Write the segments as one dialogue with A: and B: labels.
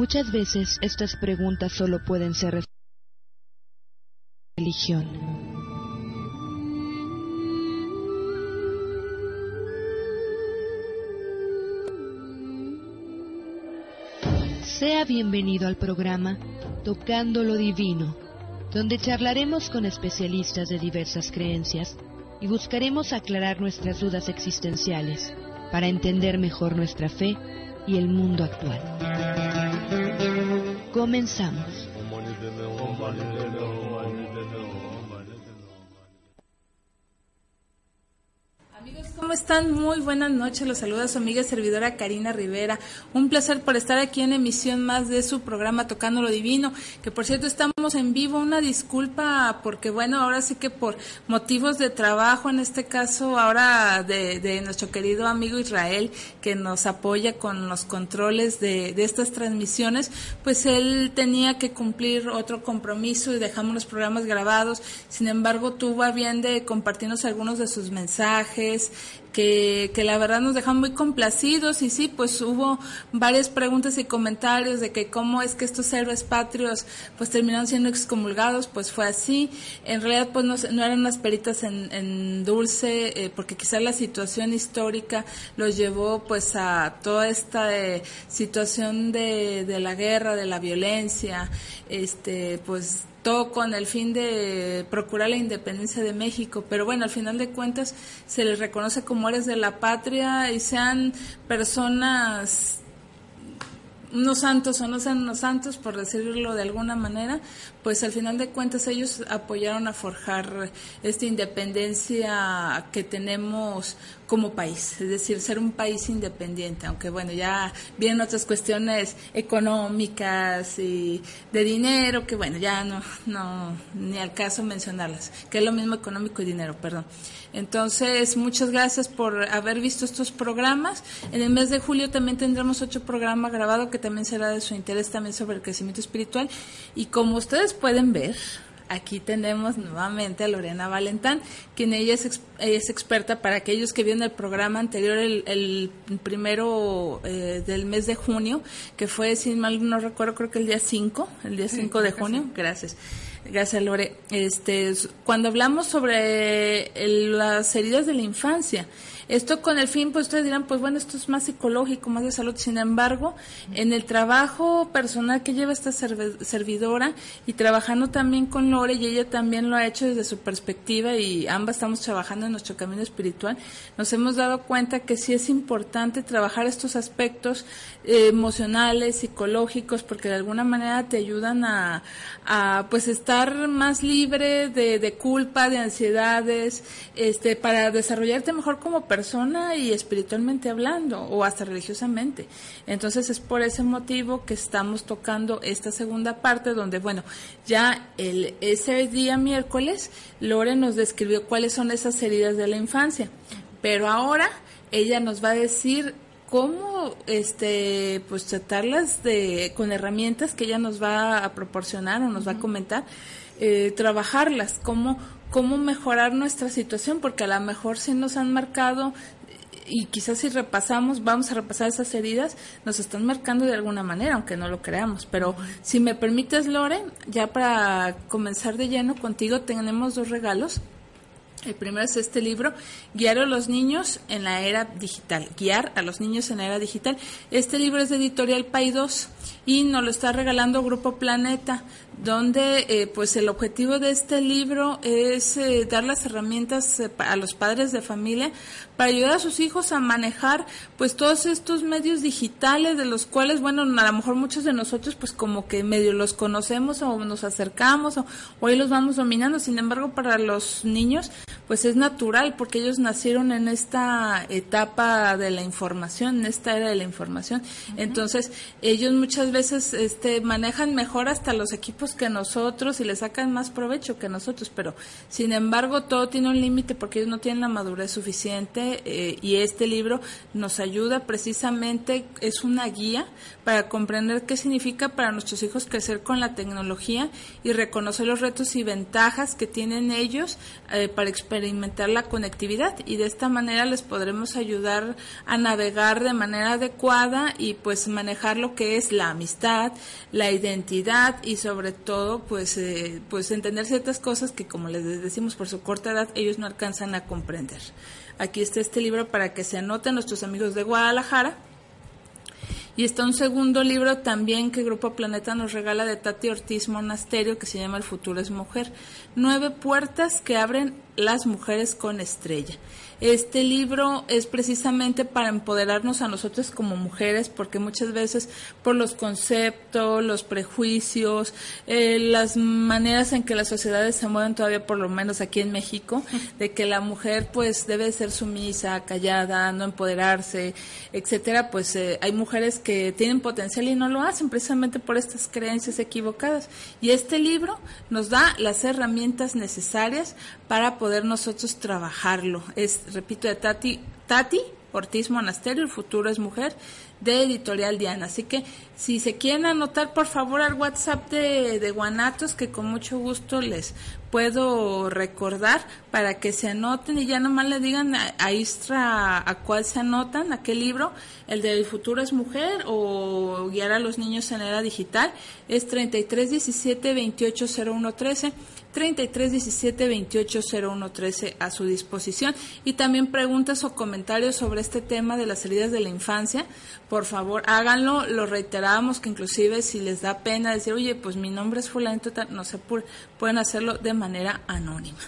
A: Muchas veces estas preguntas solo pueden ser religión. Sea bienvenido al programa Tocando lo Divino, donde charlaremos con especialistas de diversas creencias y buscaremos aclarar nuestras dudas existenciales para entender mejor nuestra fe y el mundo actual. Comenzamos.
B: Amigos, ¿cómo están? Muy buenas noches. Los saluda su amiga y servidora Karina Rivera. Un placer por estar aquí en emisión más de su programa Tocando lo Divino, que por cierto estamos en vivo. Una disculpa porque, bueno, ahora sí que por motivos de trabajo, en este caso ahora de, de nuestro querido amigo Israel, que nos apoya con los controles de, de estas transmisiones, pues él tenía que cumplir otro compromiso y dejamos los programas grabados. Sin embargo, tuvo a bien de compartirnos algunos de sus mensajes que, que la verdad nos dejan muy complacidos y sí, pues hubo varias preguntas y comentarios de que cómo es que estos héroes patrios pues terminaron siendo excomulgados, pues fue así. En realidad pues no, no eran unas peritas en, en dulce, eh, porque quizás la situación histórica los llevó pues a toda esta eh, situación de, de la guerra, de la violencia, este pues todo con el fin de procurar la independencia de México, pero bueno, al final de cuentas se les reconoce como héroes de la patria y sean personas unos santos o no sean unos santos, por decirlo de alguna manera, pues al final de cuentas ellos apoyaron a forjar esta independencia que tenemos como país, es decir, ser un país independiente, aunque bueno, ya vienen otras cuestiones económicas y de dinero, que bueno, ya no, no, ni al caso mencionarlas, que es lo mismo económico y dinero, perdón. Entonces, muchas gracias por haber visto estos programas. En el mes de julio también tendremos otro programa grabado que también será de su interés también sobre el crecimiento espiritual. Y como ustedes pueden ver, aquí tenemos nuevamente a Lorena Valentán, quien ella es, ex, ella es experta para aquellos que vieron el programa anterior, el, el primero eh, del mes de junio, que fue, sin mal no recuerdo, creo que el día 5, el día 5 sí, de junio. Sí. Gracias. Gracias, Lore. Este, cuando hablamos sobre el, las heridas de la infancia, esto con el fin, pues ustedes dirán, pues bueno, esto es más psicológico, más de salud. Sin embargo, en el trabajo personal que lleva esta servidora y trabajando también con Lore, y ella también lo ha hecho desde su perspectiva y ambas estamos trabajando en nuestro camino espiritual, nos hemos dado cuenta que sí es importante trabajar estos aspectos eh, emocionales, psicológicos, porque de alguna manera te ayudan a, pues estar más libre de, de culpa, de ansiedades, este, para desarrollarte mejor como persona persona y espiritualmente hablando o hasta religiosamente. Entonces es por ese motivo que estamos tocando esta segunda parte donde, bueno, ya el, ese día miércoles Lore nos describió cuáles son esas heridas de la infancia, pero ahora ella nos va a decir cómo este pues tratarlas de con herramientas que ella nos va a proporcionar o nos va a comentar eh, trabajarlas cómo cómo mejorar nuestra situación, porque a lo mejor si nos han marcado y quizás si repasamos, vamos a repasar esas heridas, nos están marcando de alguna manera, aunque no lo creamos. Pero si me permites, Lore, ya para comenzar de lleno contigo, tenemos dos regalos. El primero es este libro, Guiar a los niños en la era digital. Guiar a los niños en la era digital. Este libro es de editorial Paidós y nos lo está regalando Grupo Planeta. Donde eh, pues el objetivo de este libro es eh, dar las herramientas eh, a los padres de familia para ayudar a sus hijos a manejar pues todos estos medios digitales de los cuales bueno a lo mejor muchos de nosotros pues como que medio los conocemos o nos acercamos o, ahí los vamos dominando. Sin embargo para los niños pues es natural porque ellos nacieron en esta etapa de la información en esta era de la información. Entonces ellos muchas veces este manejan mejor hasta los equipos que nosotros y le sacan más provecho que nosotros, pero sin embargo todo tiene un límite porque ellos no tienen la madurez suficiente eh, y este libro nos ayuda precisamente, es una guía para comprender qué significa para nuestros hijos crecer con la tecnología y reconocer los retos y ventajas que tienen ellos eh, para experimentar la conectividad. Y de esta manera les podremos ayudar a navegar de manera adecuada y pues manejar lo que es la amistad, la identidad y sobre todo pues eh, pues entender ciertas cosas que como les decimos por su corta edad ellos no alcanzan a comprender. Aquí está este libro para que se anoten nuestros amigos de Guadalajara. Y está un segundo libro también que Grupo Planeta nos regala de Tati Ortiz Monasterio que se llama El futuro es mujer. Nueve puertas que abren las mujeres con estrella. Este libro es precisamente para empoderarnos a nosotros como mujeres, porque muchas veces por los conceptos, los prejuicios, eh, las maneras en que las sociedades se mueven todavía, por lo menos aquí en México, de que la mujer pues debe ser sumisa, callada, no empoderarse, etcétera, pues eh, hay mujeres que tienen potencial y no lo hacen precisamente por estas creencias equivocadas. Y este libro nos da las herramientas necesarias para poder nosotros trabajarlo. Es, repito, de Tati, Tati Ortiz Monasterio, El futuro es mujer, de Editorial Diana. Así que si se quieren anotar, por favor, al WhatsApp de, de Guanatos, que con mucho gusto les puedo recordar para que se anoten y ya nomás le digan a, Istra a cuál se anotan, a qué libro, el de El futuro es mujer o guiar a los niños en era digital, es 33 17 28 01 13 33 17 28 01 13 a su disposición. Y también preguntas o comentarios sobre este tema de las heridas de la infancia por favor háganlo. Lo reiteramos que inclusive si les da pena decir oye pues mi nombre es fulanito no se pueden hacerlo de manera anónima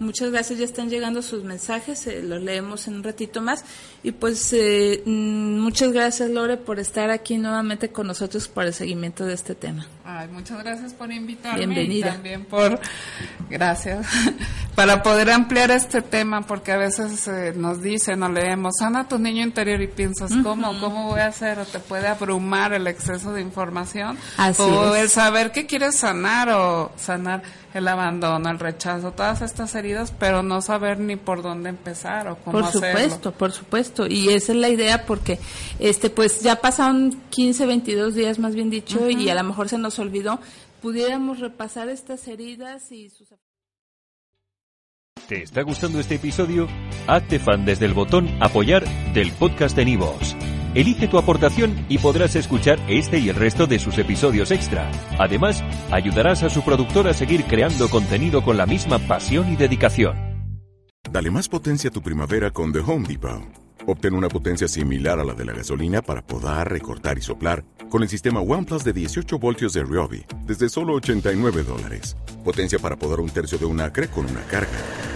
B: Muchas gracias, ya están llegando sus mensajes, eh, los leemos en un ratito más. Y pues eh, mm, muchas gracias, Lore, por estar aquí nuevamente con nosotros para el seguimiento de este tema.
C: Ay, muchas gracias por invitarme.
B: Bienvenida.
C: Y también por, gracias, para poder ampliar este tema, porque a veces eh, nos dicen o leemos, sana tu niño interior y piensas, ¿cómo? ¿Cómo voy a hacer? O te puede abrumar el exceso de información.
B: Así
C: o
B: es.
C: el saber qué quieres sanar o sanar el abandono, el rechazo, todas estas heridas, pero no saber ni por dónde empezar o cómo
B: Por
C: hacerlo.
B: supuesto, por supuesto. Y esa es la idea porque, este, pues ya pasaron 15, 22 días más bien dicho y a lo mejor se nos olvidó. Pudiéramos repasar estas heridas y sus...
D: ¿Te está gustando este episodio? Hazte fan desde el botón Apoyar del podcast de Nivos. Elige tu aportación y podrás escuchar este y el resto de sus episodios extra. Además, ayudarás a su productor a seguir creando contenido con la misma pasión y dedicación.
E: Dale más potencia a tu primavera con The Home Depot. Obtén una potencia similar a la de la gasolina para podar, recortar y soplar con el sistema OnePlus de 18 voltios de Ryobi desde solo 89 dólares. Potencia para podar un tercio de un acre con una carga.